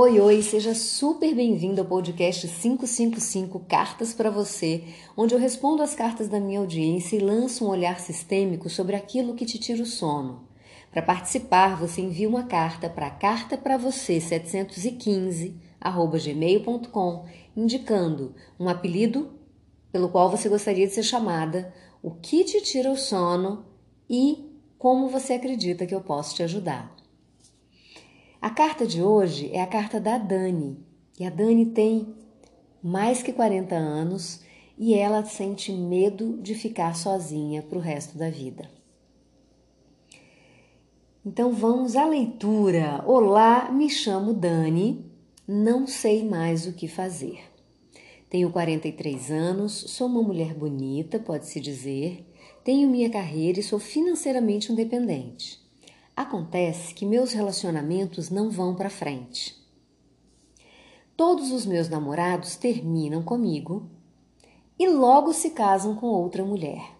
Oi, oi, seja super bem-vindo ao podcast 555 Cartas para você, onde eu respondo as cartas da minha audiência e lanço um olhar sistêmico sobre aquilo que te tira o sono. Para participar, você envia uma carta para carta para você 715 gmail.com, indicando um apelido pelo qual você gostaria de ser chamada, o que te tira o sono e como você acredita que eu posso te ajudar. A carta de hoje é a carta da Dani. E a Dani tem mais que 40 anos e ela sente medo de ficar sozinha para o resto da vida. Então vamos à leitura. Olá, me chamo Dani, não sei mais o que fazer. Tenho 43 anos, sou uma mulher bonita, pode-se dizer, tenho minha carreira e sou financeiramente independente. Acontece que meus relacionamentos não vão para frente. Todos os meus namorados terminam comigo e logo se casam com outra mulher.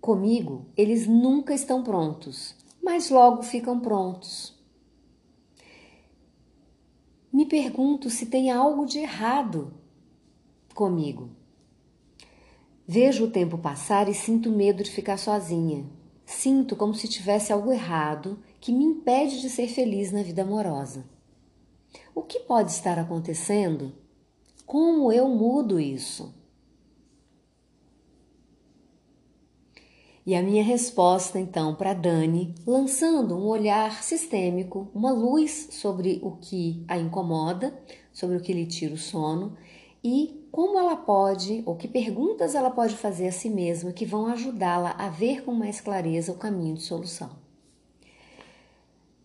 Comigo, eles nunca estão prontos, mas logo ficam prontos. Me pergunto se tem algo de errado comigo. Vejo o tempo passar e sinto medo de ficar sozinha. Sinto como se tivesse algo errado que me impede de ser feliz na vida amorosa. O que pode estar acontecendo? Como eu mudo isso? E a minha resposta então para Dani, lançando um olhar sistêmico, uma luz sobre o que a incomoda, sobre o que lhe tira o sono e como ela pode, ou que perguntas ela pode fazer a si mesma que vão ajudá-la a ver com mais clareza o caminho de solução.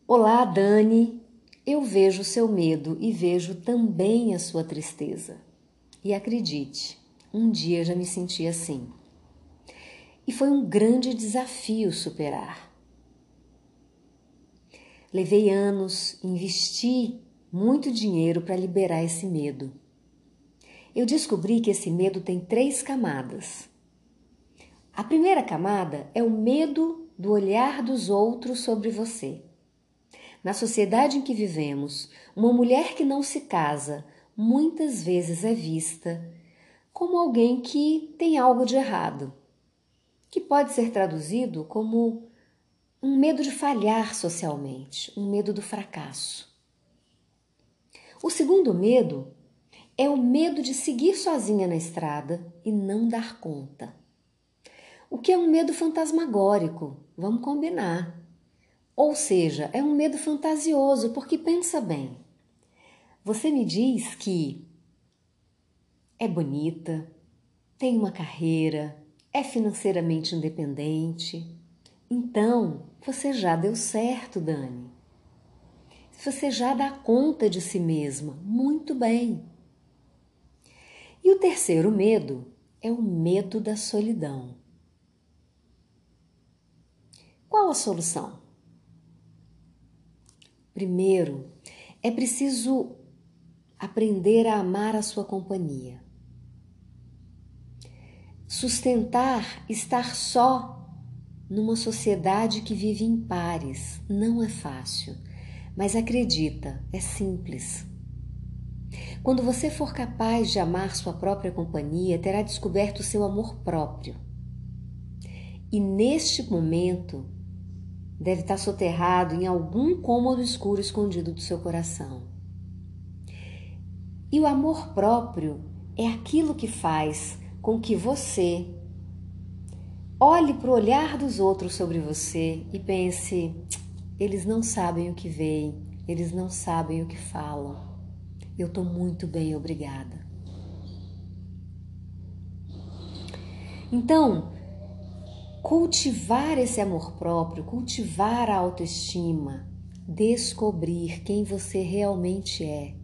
Olá, Dani. Eu vejo o seu medo e vejo também a sua tristeza. E acredite, um dia já me senti assim. E foi um grande desafio superar. Levei anos, investi muito dinheiro para liberar esse medo eu descobri que esse medo tem três camadas. A primeira camada é o medo do olhar dos outros sobre você. Na sociedade em que vivemos, uma mulher que não se casa muitas vezes é vista como alguém que tem algo de errado, que pode ser traduzido como um medo de falhar socialmente, um medo do fracasso. O segundo medo é o medo de seguir sozinha na estrada e não dar conta. O que é um medo fantasmagórico, vamos combinar. Ou seja, é um medo fantasioso, porque pensa bem. Você me diz que é bonita, tem uma carreira, é financeiramente independente. Então, você já deu certo, Dani. Você já dá conta de si mesma, muito bem. E o terceiro medo é o medo da solidão. Qual a solução? Primeiro, é preciso aprender a amar a sua companhia. Sustentar estar só numa sociedade que vive em pares não é fácil, mas acredita, é simples. Quando você for capaz de amar sua própria companhia, terá descoberto o seu amor próprio. E neste momento, deve estar soterrado em algum cômodo escuro escondido do seu coração. E o amor próprio é aquilo que faz com que você olhe para o olhar dos outros sobre você e pense: eles não sabem o que veem, eles não sabem o que falam. Eu estou muito bem, obrigada. Então, cultivar esse amor próprio, cultivar a autoestima, descobrir quem você realmente é,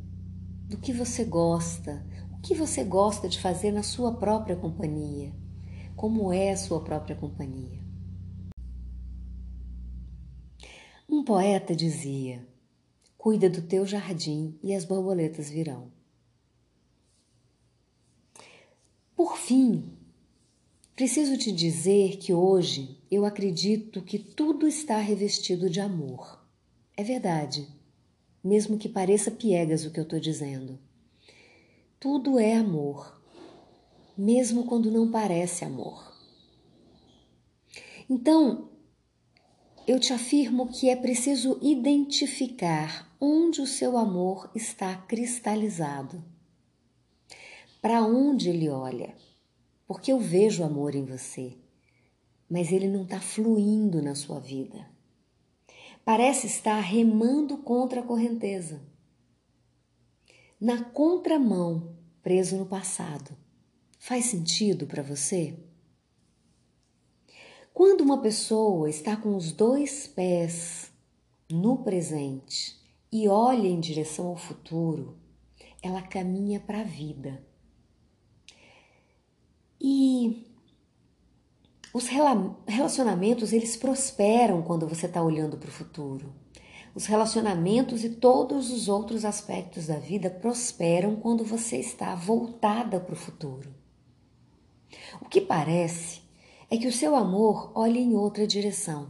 do que você gosta, o que você gosta de fazer na sua própria companhia, como é a sua própria companhia. Um poeta dizia: Cuida do teu jardim e as borboletas virão. Por fim, preciso te dizer que hoje eu acredito que tudo está revestido de amor. É verdade. mesmo que pareça piegas o que eu estou dizendo. Tudo é amor, mesmo quando não parece amor. Então, eu te afirmo que é preciso identificar onde o seu amor está cristalizado. Para onde ele olha? Porque eu vejo amor em você, mas ele não está fluindo na sua vida. Parece estar remando contra a correnteza. Na contramão, preso no passado. Faz sentido para você? Quando uma pessoa está com os dois pés no presente e olha em direção ao futuro, ela caminha para a vida. E os relacionamentos eles prosperam quando você está olhando para o futuro. Os relacionamentos e todos os outros aspectos da vida prosperam quando você está voltada para o futuro. O que parece é que o seu amor olha em outra direção.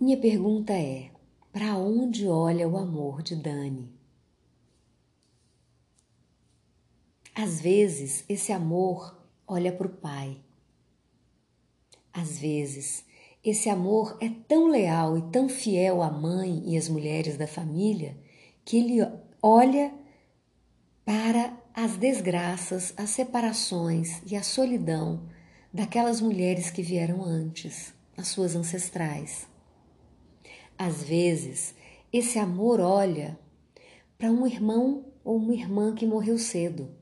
Minha pergunta é: para onde olha o amor de Dani? Às vezes, esse amor olha para o pai. Às vezes, esse amor é tão leal e tão fiel à mãe e às mulheres da família que ele olha para as desgraças, as separações e a solidão daquelas mulheres que vieram antes, as suas ancestrais. Às vezes, esse amor olha para um irmão ou uma irmã que morreu cedo.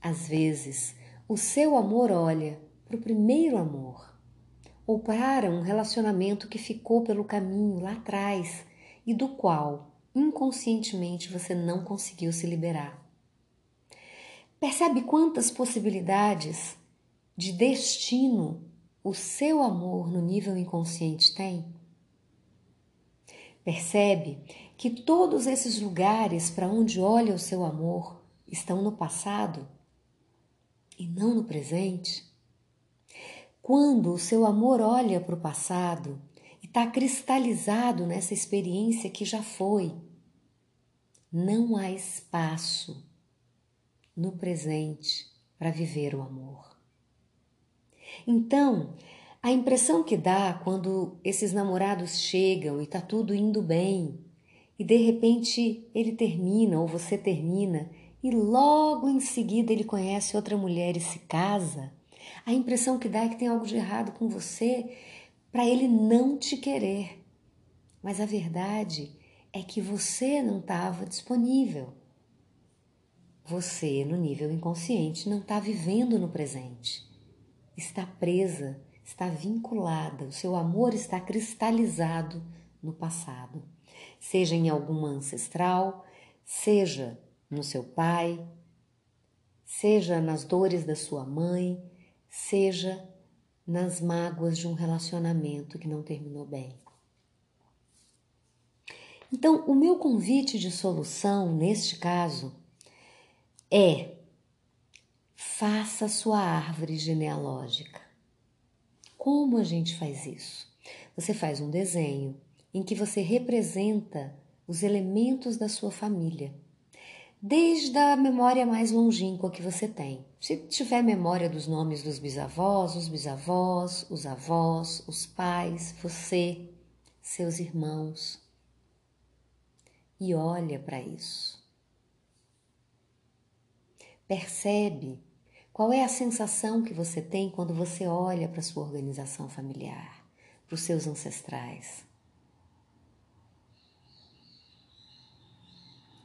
Às vezes, o seu amor olha para o primeiro amor ou para um relacionamento que ficou pelo caminho lá atrás e do qual inconscientemente você não conseguiu se liberar. Percebe quantas possibilidades de destino o seu amor no nível inconsciente tem? Percebe que todos esses lugares para onde olha o seu amor estão no passado e não no presente? Quando o seu amor olha para o passado, está cristalizado nessa experiência que já foi. Não há espaço no presente para viver o amor. Então, a impressão que dá quando esses namorados chegam e tá tudo indo bem, e de repente ele termina ou você termina e logo em seguida ele conhece outra mulher e se casa, a impressão que dá é que tem algo de errado com você para ele não te querer. Mas a verdade é que você não estava disponível. Você, no nível inconsciente, não está vivendo no presente. Está presa, está vinculada, o seu amor está cristalizado no passado. Seja em alguma ancestral, seja no seu pai, seja nas dores da sua mãe, seja nas mágoas de um relacionamento que não terminou bem. Então, o meu convite de solução neste caso é: faça sua árvore genealógica. Como a gente faz isso? Você faz um desenho em que você representa os elementos da sua família desde a memória mais longínqua que você tem. Se tiver memória dos nomes dos bisavós, os bisavós, os avós, os pais, você, seus irmãos. E olha para isso. Percebe qual é a sensação que você tem quando você olha para sua organização familiar, para os seus ancestrais.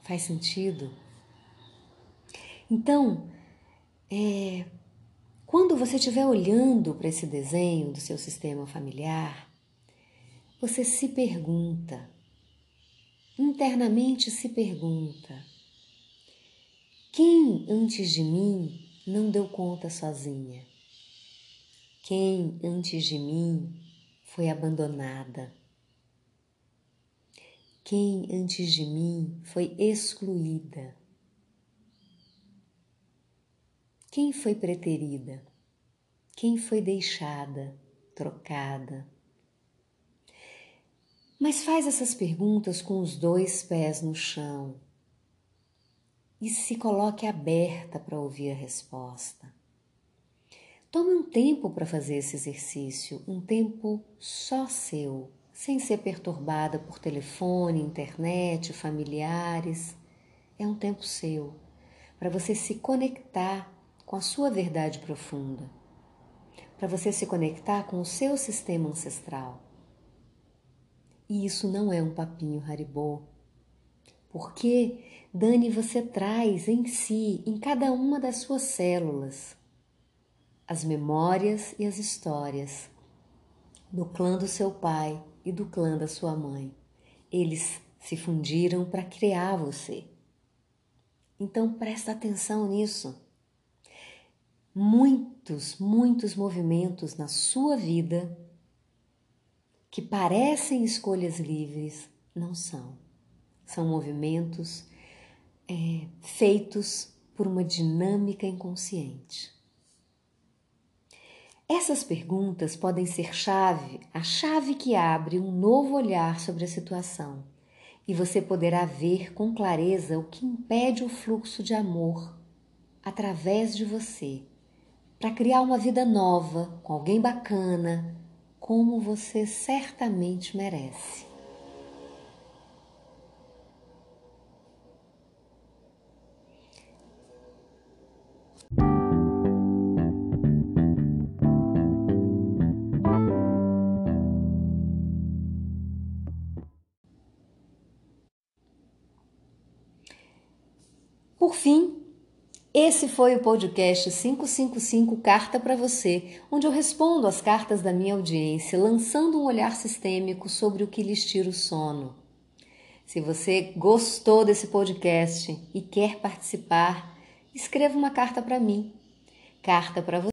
Faz sentido? Então, é, quando você estiver olhando para esse desenho do seu sistema familiar, você se pergunta, internamente se pergunta: quem antes de mim não deu conta sozinha? Quem antes de mim foi abandonada? Quem antes de mim foi excluída? Quem foi preterida? Quem foi deixada, trocada? Mas faz essas perguntas com os dois pés no chão e se coloque aberta para ouvir a resposta. Tome um tempo para fazer esse exercício, um tempo só seu, sem ser perturbada por telefone, internet, familiares. É um tempo seu, para você se conectar com a sua verdade profunda, para você se conectar com o seu sistema ancestral. E isso não é um papinho haribô, porque, Dani, você traz em si, em cada uma das suas células, as memórias e as histórias do clã do seu pai e do clã da sua mãe. Eles se fundiram para criar você. Então presta atenção nisso. Muitos, muitos movimentos na sua vida que parecem escolhas livres não são. São movimentos é, feitos por uma dinâmica inconsciente. Essas perguntas podem ser chave, a chave que abre um novo olhar sobre a situação, e você poderá ver com clareza o que impede o fluxo de amor através de você, para criar uma vida nova, com alguém bacana, como você certamente merece. Esse foi o podcast 555 Carta para Você, onde eu respondo as cartas da minha audiência, lançando um olhar sistêmico sobre o que lhes tira o sono. Se você gostou desse podcast e quer participar, escreva uma carta para mim. Carta para você.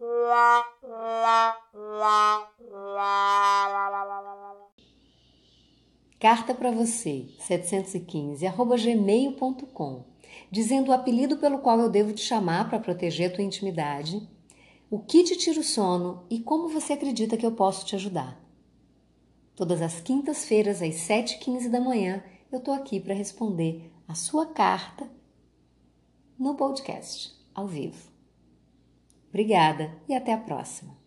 Carta para você, 715, arroba gmail.com dizendo o apelido pelo qual eu devo te chamar para proteger tua intimidade, o que te tira o sono e como você acredita que eu posso te ajudar. Todas as quintas-feiras, às 7h15 da manhã, eu estou aqui para responder a sua carta no podcast, ao vivo. Obrigada e até a próxima.